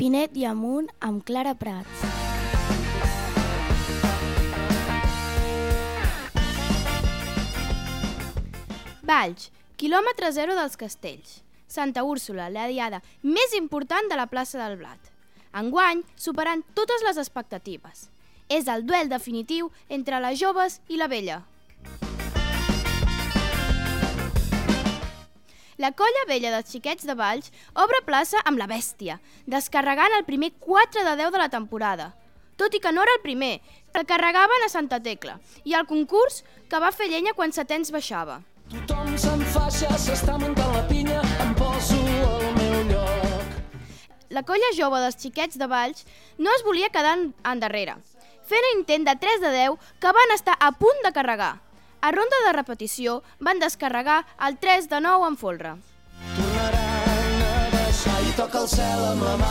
Pinet i Amunt amb Clara Prats. Valls, quilòmetre zero dels castells. Santa Úrsula, la diada més important de la plaça del Blat. Enguany, superant totes les expectatives. És el duel definitiu entre les joves i la vella. La colla vella dels xiquets de Valls obre plaça amb la bèstia, descarregant el primer 4 de 10 de la temporada. Tot i que no era el primer, el carregaven a Santa Tecla, i el concurs que va fer llenya quan Setens baixava. Tothom s'enfaixa, s'està muntant la pinya, em poso al meu lloc. La colla jove dels xiquets de Valls no es volia quedar en- endarrere, fent un intent de 3 de 10 que van estar a punt de carregar. A ronda de repetició van descarregar el 3 de 9 en folre. Tornaran a baixar i toca el cel amb la mà.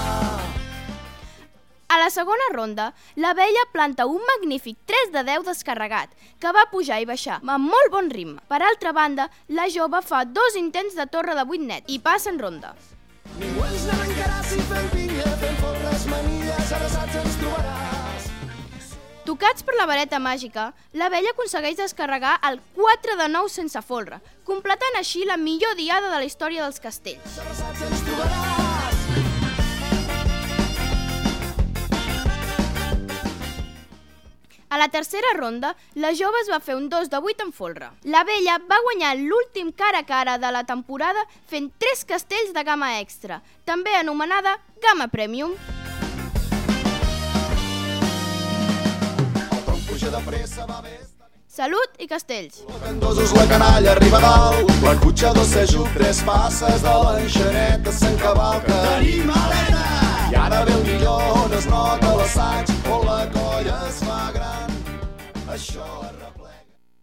A la segona ronda, la vella planta un magnífic 3 de 10 descarregat, que va pujar i baixar amb molt bon ritme. Per altra banda, la jove fa dos intents de torre de 8 net i passa en ronda. Ningú ens n'arrencarà si fem pinya, fem folres, manilles, abraçats ens. Tocats per la vareta màgica, la vella aconsegueix descarregar el 4 de 9 sense folre, completant així la millor diada de la història dels castells. A la tercera ronda, la jove es va fer un 2 de 8 en folre. La vella va guanyar l'últim cara a cara de la temporada fent 3 castells de gamma extra, també anomenada gamma premium. Salut i castells! Candosos la canalla arriba dalt, la cotxa dos s'ajup, tres passes de l'enxaneta s'encavalca. Tenim alena! I ara ve el millor on es nota l'assaig, on la colla es fa gran. Això repeteix.